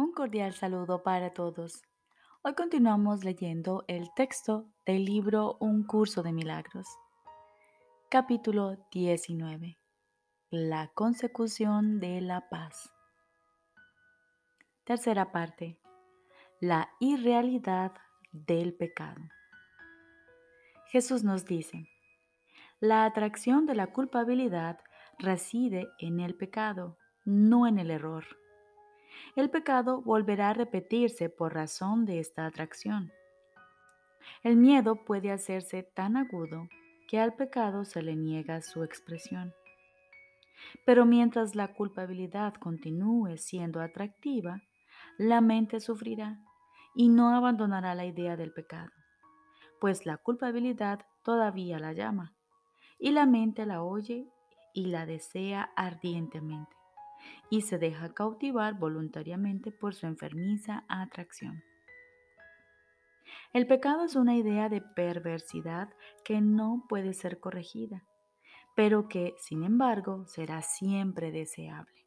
Un cordial saludo para todos. Hoy continuamos leyendo el texto del libro Un curso de milagros. Capítulo 19. La consecución de la paz. Tercera parte. La irrealidad del pecado. Jesús nos dice, la atracción de la culpabilidad reside en el pecado, no en el error el pecado volverá a repetirse por razón de esta atracción. El miedo puede hacerse tan agudo que al pecado se le niega su expresión. Pero mientras la culpabilidad continúe siendo atractiva, la mente sufrirá y no abandonará la idea del pecado, pues la culpabilidad todavía la llama, y la mente la oye y la desea ardientemente y se deja cautivar voluntariamente por su enfermiza atracción. El pecado es una idea de perversidad que no puede ser corregida, pero que, sin embargo, será siempre deseable.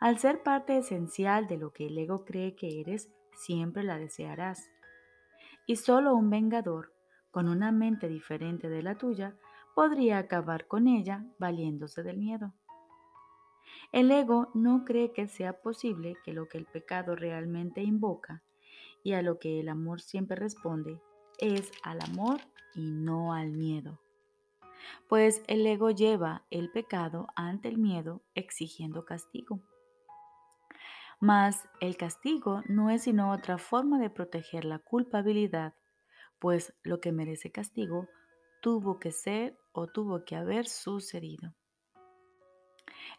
Al ser parte esencial de lo que el ego cree que eres, siempre la desearás. Y solo un vengador, con una mente diferente de la tuya, podría acabar con ella valiéndose del miedo. El ego no cree que sea posible que lo que el pecado realmente invoca y a lo que el amor siempre responde es al amor y no al miedo. Pues el ego lleva el pecado ante el miedo exigiendo castigo. Mas el castigo no es sino otra forma de proteger la culpabilidad, pues lo que merece castigo tuvo que ser o tuvo que haber sucedido.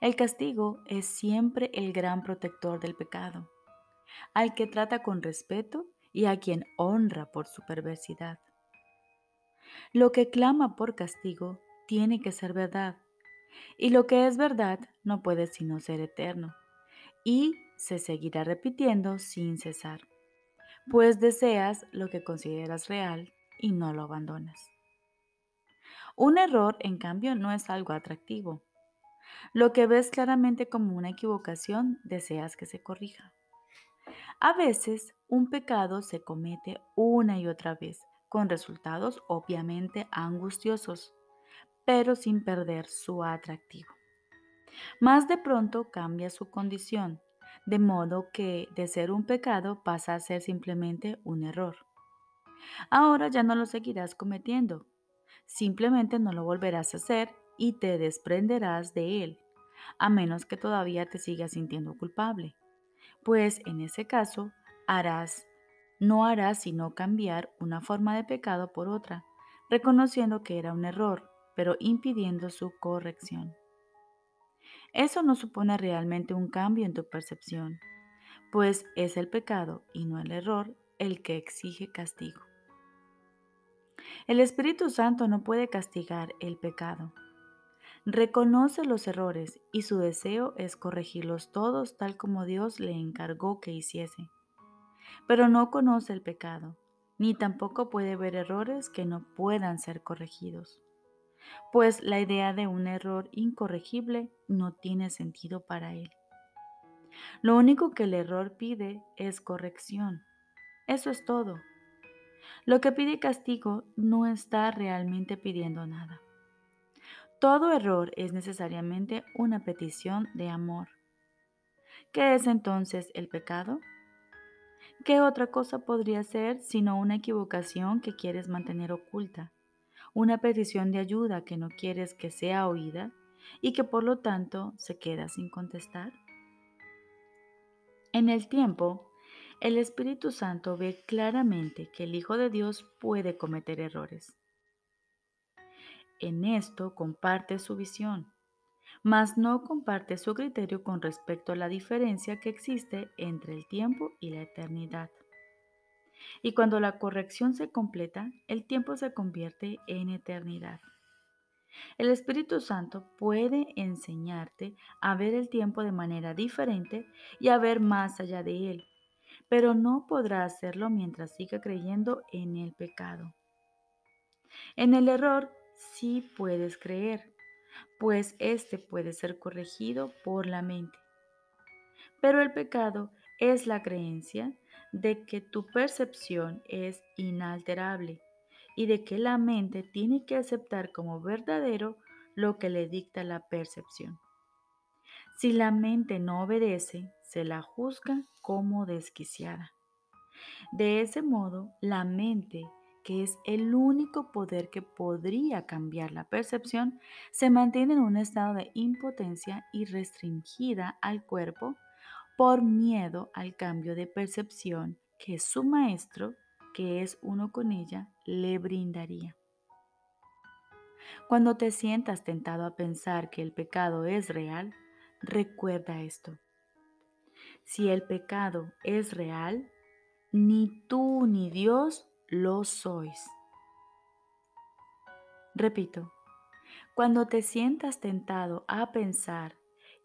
El castigo es siempre el gran protector del pecado, al que trata con respeto y a quien honra por su perversidad. Lo que clama por castigo tiene que ser verdad, y lo que es verdad no puede sino ser eterno, y se seguirá repitiendo sin cesar, pues deseas lo que consideras real y no lo abandonas. Un error, en cambio, no es algo atractivo, lo que ves claramente como una equivocación, deseas que se corrija. A veces, un pecado se comete una y otra vez, con resultados obviamente angustiosos, pero sin perder su atractivo. Más de pronto cambia su condición, de modo que de ser un pecado pasa a ser simplemente un error. Ahora ya no lo seguirás cometiendo, simplemente no lo volverás a hacer y te desprenderás de él, a menos que todavía te sigas sintiendo culpable. Pues en ese caso harás, no harás sino cambiar una forma de pecado por otra, reconociendo que era un error, pero impidiendo su corrección. Eso no supone realmente un cambio en tu percepción, pues es el pecado y no el error el que exige castigo. El Espíritu Santo no puede castigar el pecado, Reconoce los errores y su deseo es corregirlos todos tal como Dios le encargó que hiciese. Pero no conoce el pecado, ni tampoco puede ver errores que no puedan ser corregidos. Pues la idea de un error incorregible no tiene sentido para él. Lo único que el error pide es corrección. Eso es todo. Lo que pide castigo no está realmente pidiendo nada. Todo error es necesariamente una petición de amor. ¿Qué es entonces el pecado? ¿Qué otra cosa podría ser sino una equivocación que quieres mantener oculta? Una petición de ayuda que no quieres que sea oída y que por lo tanto se queda sin contestar? En el tiempo, el Espíritu Santo ve claramente que el Hijo de Dios puede cometer errores en esto comparte su visión, mas no comparte su criterio con respecto a la diferencia que existe entre el tiempo y la eternidad. Y cuando la corrección se completa, el tiempo se convierte en eternidad. El Espíritu Santo puede enseñarte a ver el tiempo de manera diferente y a ver más allá de él, pero no podrá hacerlo mientras siga creyendo en el pecado. En el error sí puedes creer, pues éste puede ser corregido por la mente. Pero el pecado es la creencia de que tu percepción es inalterable y de que la mente tiene que aceptar como verdadero lo que le dicta la percepción. Si la mente no obedece, se la juzga como desquiciada. De ese modo, la mente, que es el único poder que podría cambiar la percepción, se mantiene en un estado de impotencia y restringida al cuerpo por miedo al cambio de percepción que su maestro, que es uno con ella, le brindaría. Cuando te sientas tentado a pensar que el pecado es real, recuerda esto. Si el pecado es real, ni tú ni Dios lo sois. Repito, cuando te sientas tentado a pensar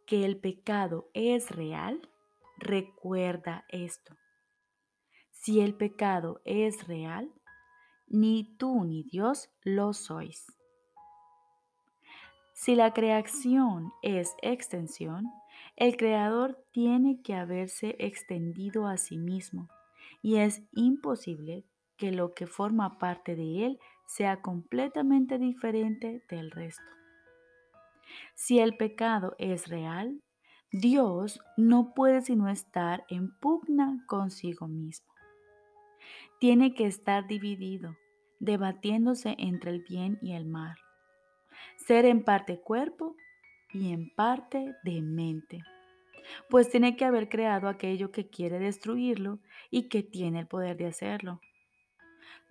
que el pecado es real, Recuerda esto. Si el pecado es real, ni tú ni Dios lo sois. Si la creación es extensión, el Creador tiene que haberse extendido a sí mismo y es imposible que lo que forma parte de él sea completamente diferente del resto. Si el pecado es real, Dios no puede sino estar en pugna consigo mismo. Tiene que estar dividido, debatiéndose entre el bien y el mal. Ser en parte cuerpo y en parte de mente. Pues tiene que haber creado aquello que quiere destruirlo y que tiene el poder de hacerlo.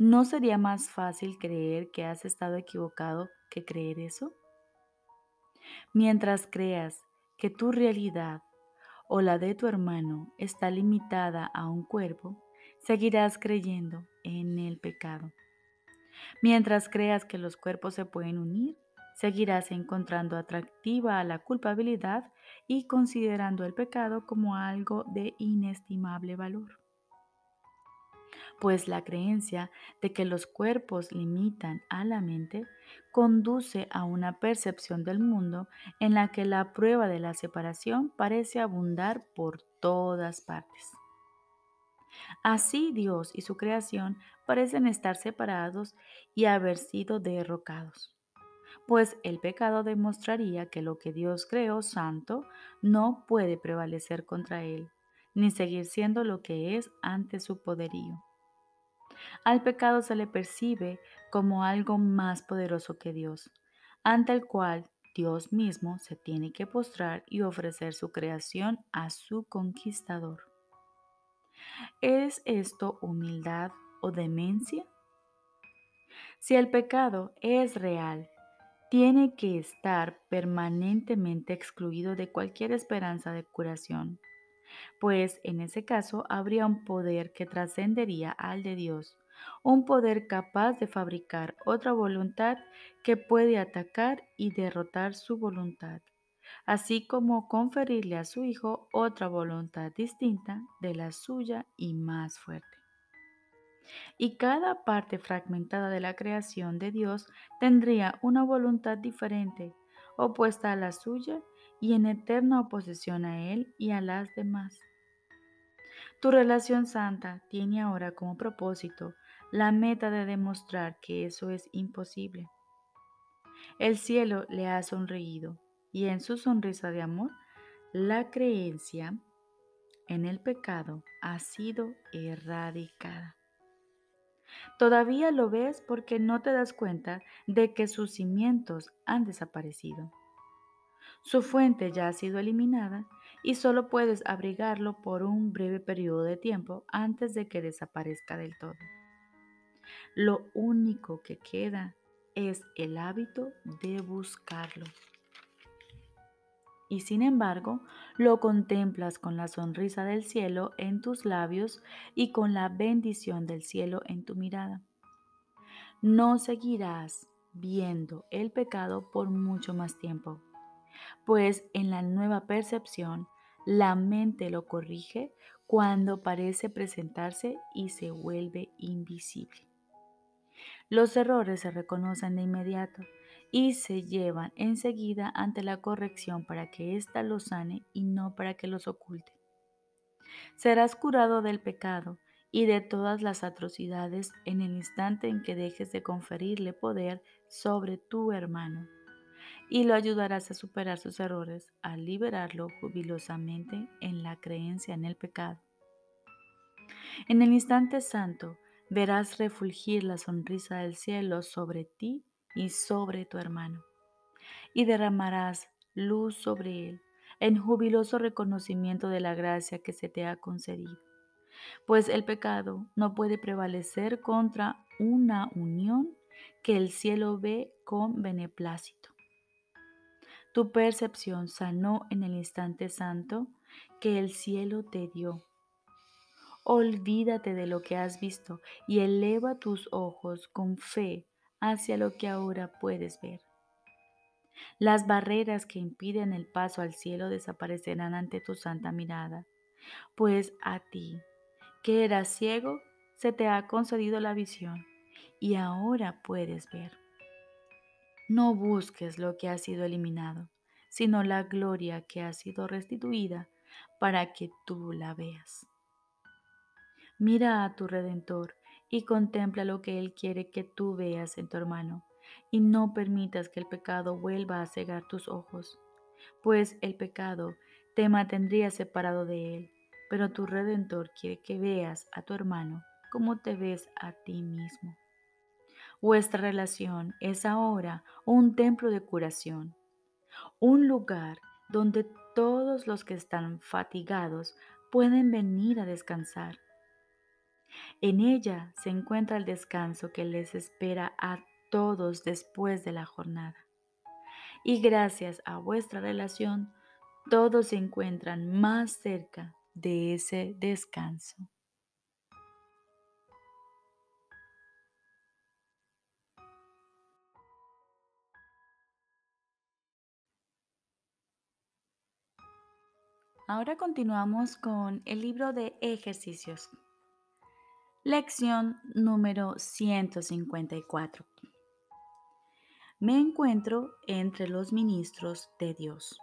¿No sería más fácil creer que has estado equivocado que creer eso? Mientras creas que tu realidad o la de tu hermano está limitada a un cuerpo, seguirás creyendo en el pecado. Mientras creas que los cuerpos se pueden unir, seguirás encontrando atractiva a la culpabilidad y considerando el pecado como algo de inestimable valor pues la creencia de que los cuerpos limitan a la mente conduce a una percepción del mundo en la que la prueba de la separación parece abundar por todas partes. Así Dios y su creación parecen estar separados y haber sido derrocados, pues el pecado demostraría que lo que Dios creó santo no puede prevalecer contra él, ni seguir siendo lo que es ante su poderío. Al pecado se le percibe como algo más poderoso que Dios, ante el cual Dios mismo se tiene que postrar y ofrecer su creación a su conquistador. ¿Es esto humildad o demencia? Si el pecado es real, tiene que estar permanentemente excluido de cualquier esperanza de curación pues en ese caso habría un poder que trascendería al de Dios, un poder capaz de fabricar otra voluntad que puede atacar y derrotar su voluntad, así como conferirle a su Hijo otra voluntad distinta de la suya y más fuerte. Y cada parte fragmentada de la creación de Dios tendría una voluntad diferente, opuesta a la suya y en eterna oposición a Él y a las demás. Tu relación santa tiene ahora como propósito la meta de demostrar que eso es imposible. El cielo le ha sonreído y en su sonrisa de amor, la creencia en el pecado ha sido erradicada. Todavía lo ves porque no te das cuenta de que sus cimientos han desaparecido. Su fuente ya ha sido eliminada y solo puedes abrigarlo por un breve periodo de tiempo antes de que desaparezca del todo. Lo único que queda es el hábito de buscarlo. Y sin embargo, lo contemplas con la sonrisa del cielo en tus labios y con la bendición del cielo en tu mirada. No seguirás viendo el pecado por mucho más tiempo pues en la nueva percepción la mente lo corrige cuando parece presentarse y se vuelve invisible. Los errores se reconocen de inmediato y se llevan enseguida ante la corrección para que ésta los sane y no para que los oculte. Serás curado del pecado y de todas las atrocidades en el instante en que dejes de conferirle poder sobre tu hermano. Y lo ayudarás a superar sus errores al liberarlo jubilosamente en la creencia en el pecado. En el instante santo verás refulgir la sonrisa del cielo sobre ti y sobre tu hermano, y derramarás luz sobre él en jubiloso reconocimiento de la gracia que se te ha concedido. Pues el pecado no puede prevalecer contra una unión que el cielo ve con beneplácito. Tu percepción sanó en el instante santo que el cielo te dio. Olvídate de lo que has visto y eleva tus ojos con fe hacia lo que ahora puedes ver. Las barreras que impiden el paso al cielo desaparecerán ante tu santa mirada, pues a ti, que eras ciego, se te ha concedido la visión y ahora puedes ver. No busques lo que ha sido eliminado, sino la gloria que ha sido restituida para que tú la veas. Mira a tu Redentor y contempla lo que Él quiere que tú veas en tu hermano y no permitas que el pecado vuelva a cegar tus ojos, pues el pecado te mantendría separado de Él, pero tu Redentor quiere que veas a tu hermano como te ves a ti mismo. Vuestra relación es ahora un templo de curación, un lugar donde todos los que están fatigados pueden venir a descansar. En ella se encuentra el descanso que les espera a todos después de la jornada. Y gracias a vuestra relación, todos se encuentran más cerca de ese descanso. Ahora continuamos con el libro de ejercicios. Lección número 154 me encuentro entre los ministros de Dios.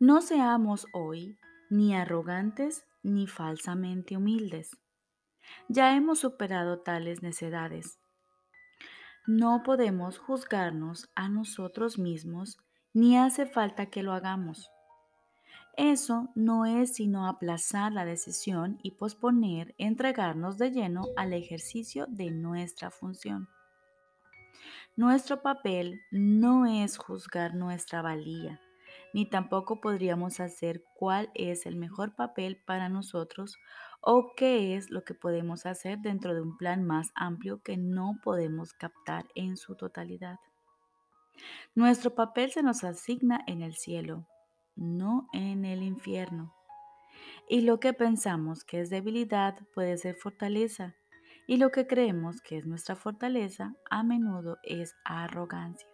No seamos hoy ni arrogantes ni falsamente humildes. Ya hemos superado tales necedades. No podemos juzgarnos a nosotros mismos ni hace falta que lo hagamos. Eso no es sino aplazar la decisión y posponer entregarnos de lleno al ejercicio de nuestra función. Nuestro papel no es juzgar nuestra valía, ni tampoco podríamos hacer cuál es el mejor papel para nosotros o qué es lo que podemos hacer dentro de un plan más amplio que no podemos captar en su totalidad. Nuestro papel se nos asigna en el cielo, no en el infierno. Y lo que pensamos que es debilidad puede ser fortaleza y lo que creemos que es nuestra fortaleza a menudo es arrogancia.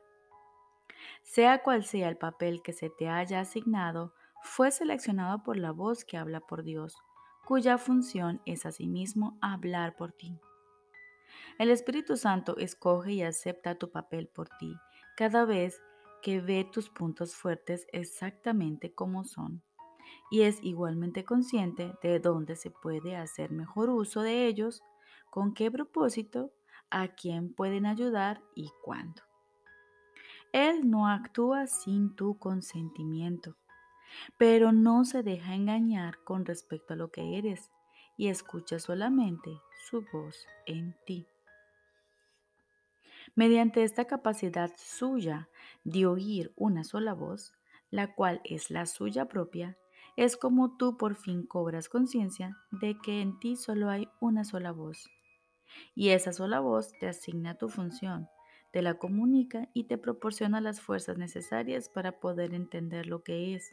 Sea cual sea el papel que se te haya asignado, fue seleccionado por la voz que habla por Dios, cuya función es asimismo hablar por ti. El Espíritu Santo escoge y acepta tu papel por ti cada vez que ve tus puntos fuertes exactamente como son y es igualmente consciente de dónde se puede hacer mejor uso de ellos con qué propósito, a quién pueden ayudar y cuándo. Él no actúa sin tu consentimiento, pero no se deja engañar con respecto a lo que eres y escucha solamente su voz en ti. Mediante esta capacidad suya de oír una sola voz, la cual es la suya propia, es como tú por fin cobras conciencia de que en ti solo hay una sola voz y esa sola voz te asigna tu función, te la comunica y te proporciona las fuerzas necesarias para poder entender lo que es,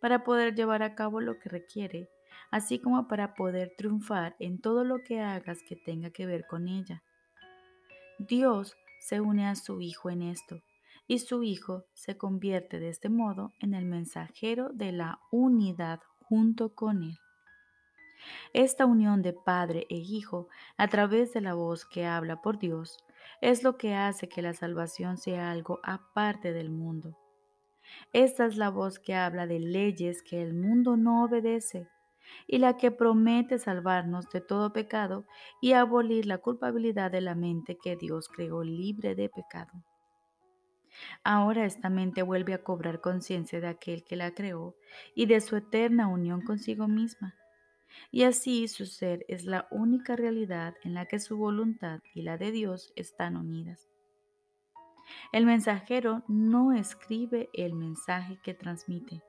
para poder llevar a cabo lo que requiere, así como para poder triunfar en todo lo que hagas que tenga que ver con ella. Dios se une a su Hijo en esto, y su Hijo se convierte de este modo en el mensajero de la unidad junto con Él. Esta unión de Padre e Hijo a través de la voz que habla por Dios es lo que hace que la salvación sea algo aparte del mundo. Esta es la voz que habla de leyes que el mundo no obedece y la que promete salvarnos de todo pecado y abolir la culpabilidad de la mente que Dios creó libre de pecado. Ahora esta mente vuelve a cobrar conciencia de aquel que la creó y de su eterna unión consigo misma. Y así su ser es la única realidad en la que su voluntad y la de Dios están unidas. El mensajero no escribe el mensaje que transmite.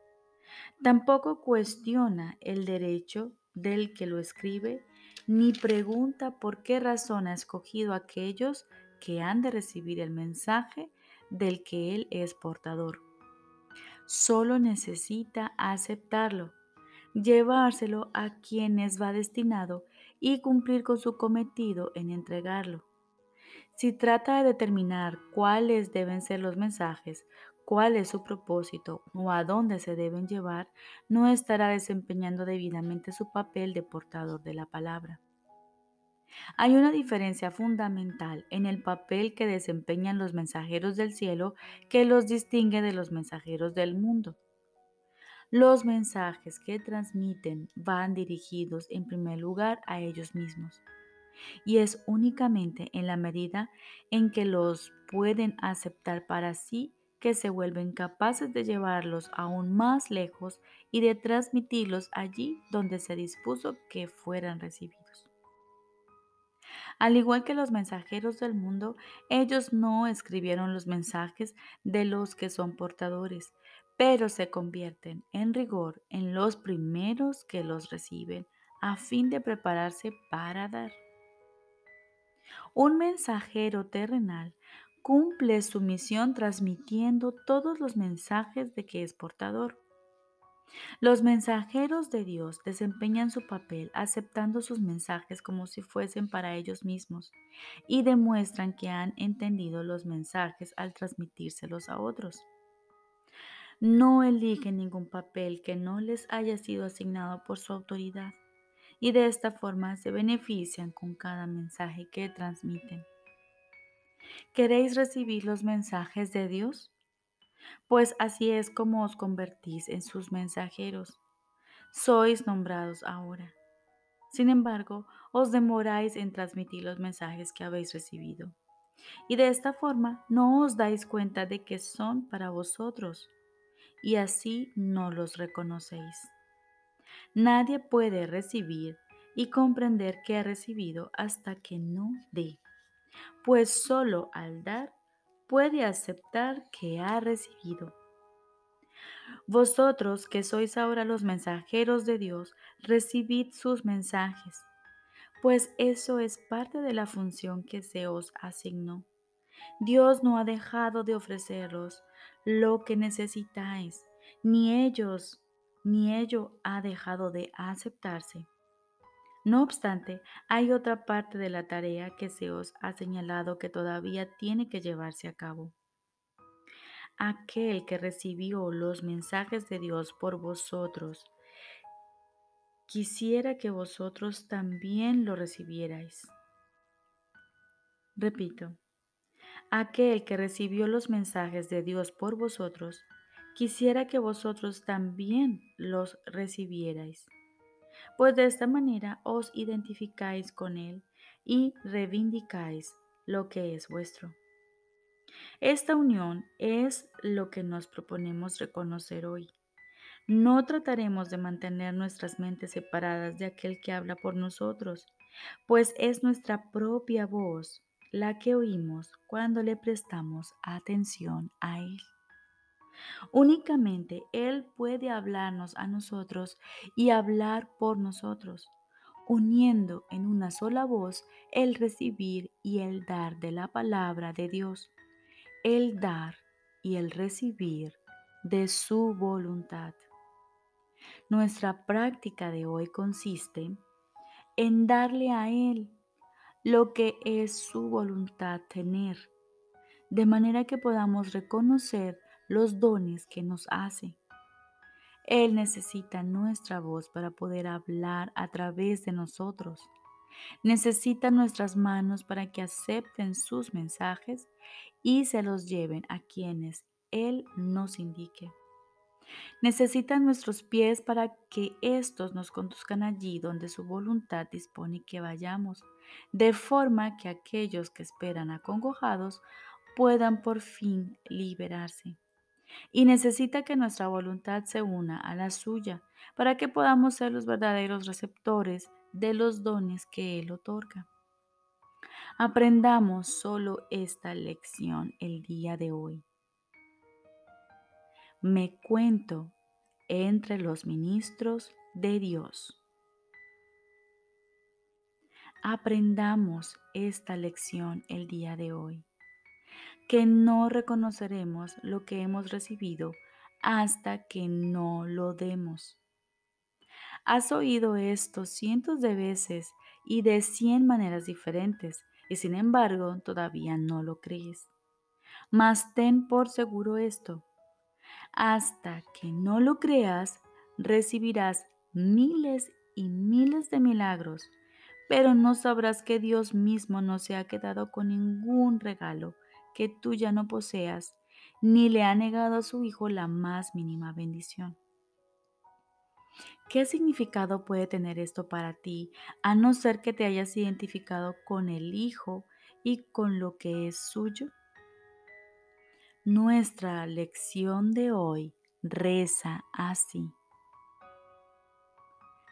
Tampoco cuestiona el derecho del que lo escribe, ni pregunta por qué razón ha escogido aquellos que han de recibir el mensaje del que él es portador. Solo necesita aceptarlo, llevárselo a quienes va destinado y cumplir con su cometido en entregarlo. Si trata de determinar cuáles deben ser los mensajes, cuál es su propósito o a dónde se deben llevar, no estará desempeñando debidamente su papel de portador de la palabra. Hay una diferencia fundamental en el papel que desempeñan los mensajeros del cielo que los distingue de los mensajeros del mundo. Los mensajes que transmiten van dirigidos en primer lugar a ellos mismos y es únicamente en la medida en que los pueden aceptar para sí que se vuelven capaces de llevarlos aún más lejos y de transmitirlos allí donde se dispuso que fueran recibidos. Al igual que los mensajeros del mundo, ellos no escribieron los mensajes de los que son portadores, pero se convierten en rigor en los primeros que los reciben a fin de prepararse para dar. Un mensajero terrenal cumple su misión transmitiendo todos los mensajes de que es portador. Los mensajeros de Dios desempeñan su papel aceptando sus mensajes como si fuesen para ellos mismos y demuestran que han entendido los mensajes al transmitírselos a otros. No eligen ningún papel que no les haya sido asignado por su autoridad y de esta forma se benefician con cada mensaje que transmiten. ¿Queréis recibir los mensajes de Dios? Pues así es como os convertís en sus mensajeros. Sois nombrados ahora. Sin embargo, os demoráis en transmitir los mensajes que habéis recibido. Y de esta forma no os dais cuenta de que son para vosotros, y así no los reconocéis. Nadie puede recibir y comprender que ha recibido hasta que no dé, pues solo al dar puede aceptar que ha recibido. Vosotros que sois ahora los mensajeros de Dios, recibid sus mensajes, pues eso es parte de la función que se os asignó. Dios no ha dejado de ofreceros lo que necesitáis, ni ellos ni ello ha dejado de aceptarse. No obstante, hay otra parte de la tarea que se os ha señalado que todavía tiene que llevarse a cabo. Aquel que recibió los mensajes de Dios por vosotros, quisiera que vosotros también lo recibierais. Repito, aquel que recibió los mensajes de Dios por vosotros, quisiera que vosotros también los recibierais, pues de esta manera os identificáis con Él y reivindicáis lo que es vuestro. Esta unión es lo que nos proponemos reconocer hoy. No trataremos de mantener nuestras mentes separadas de aquel que habla por nosotros, pues es nuestra propia voz la que oímos cuando le prestamos atención a Él. Únicamente Él puede hablarnos a nosotros y hablar por nosotros, uniendo en una sola voz el recibir y el dar de la palabra de Dios, el dar y el recibir de su voluntad. Nuestra práctica de hoy consiste en darle a Él lo que es su voluntad tener, de manera que podamos reconocer los dones que nos hace. Él necesita nuestra voz para poder hablar a través de nosotros. Necesita nuestras manos para que acepten sus mensajes y se los lleven a quienes Él nos indique. Necesitan nuestros pies para que éstos nos conduzcan allí donde su voluntad dispone que vayamos, de forma que aquellos que esperan acongojados puedan por fin liberarse. Y necesita que nuestra voluntad se una a la suya para que podamos ser los verdaderos receptores de los dones que Él otorga. Aprendamos solo esta lección el día de hoy. Me cuento entre los ministros de Dios. Aprendamos esta lección el día de hoy, que no reconoceremos lo que hemos recibido hasta que no lo demos. Has oído esto cientos de veces y de cien maneras diferentes, y sin embargo todavía no lo crees. Mas ten por seguro esto, hasta que no lo creas, recibirás miles y miles de milagros, pero no sabrás que Dios mismo no se ha quedado con ningún regalo que tú ya no poseas, ni le ha negado a su Hijo la más mínima bendición. ¿Qué significado puede tener esto para ti, a no ser que te hayas identificado con el Hijo y con lo que es suyo? Nuestra lección de hoy reza así.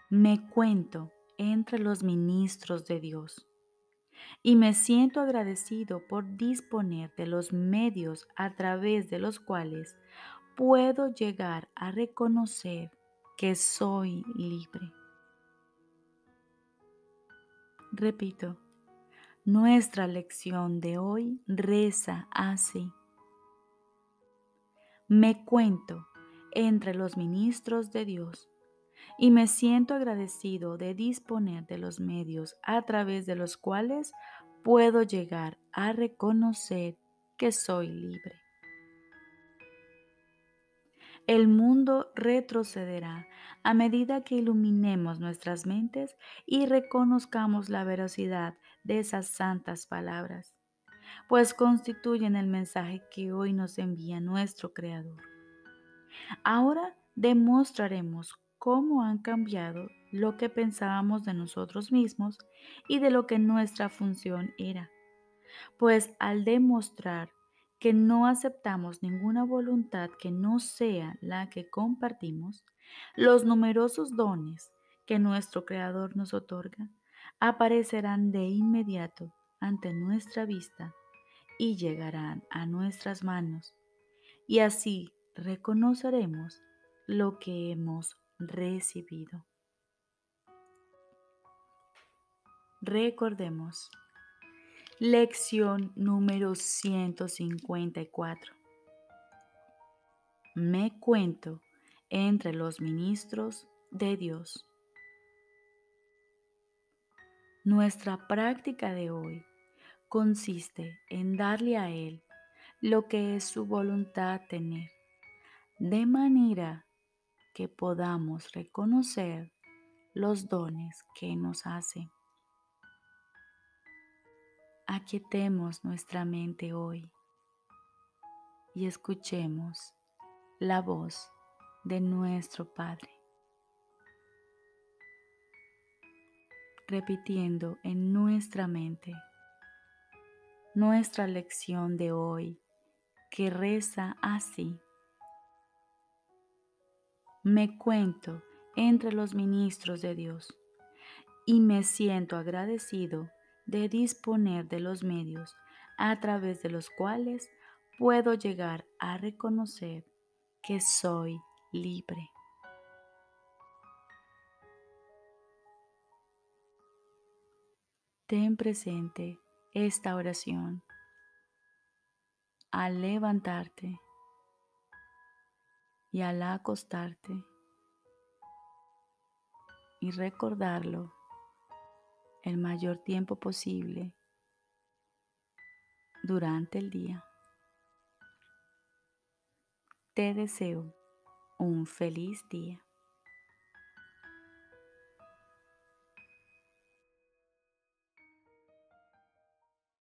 Me cuento entre los ministros de Dios y me siento agradecido por disponer de los medios a través de los cuales puedo llegar a reconocer que soy libre. Repito, nuestra lección de hoy reza así. Me cuento entre los ministros de Dios y me siento agradecido de disponer de los medios a través de los cuales puedo llegar a reconocer que soy libre el mundo retrocederá a medida que iluminemos nuestras mentes y reconozcamos la veracidad de esas santas palabras, pues constituyen el mensaje que hoy nos envía nuestro Creador. Ahora demostraremos cómo han cambiado lo que pensábamos de nosotros mismos y de lo que nuestra función era, pues al demostrar que no aceptamos ninguna voluntad que no sea la que compartimos, los numerosos dones que nuestro Creador nos otorga aparecerán de inmediato ante nuestra vista y llegarán a nuestras manos, y así reconoceremos lo que hemos recibido. Recordemos Lección número 154. Me cuento entre los ministros de Dios. Nuestra práctica de hoy consiste en darle a Él lo que es su voluntad tener, de manera que podamos reconocer los dones que nos hace. Aquietemos nuestra mente hoy y escuchemos la voz de nuestro Padre, repitiendo en nuestra mente nuestra lección de hoy que reza así. Me cuento entre los ministros de Dios y me siento agradecido de disponer de los medios a través de los cuales puedo llegar a reconocer que soy libre. Ten presente esta oración al levantarte y al acostarte y recordarlo el mayor tiempo posible durante el día. Te deseo un feliz día.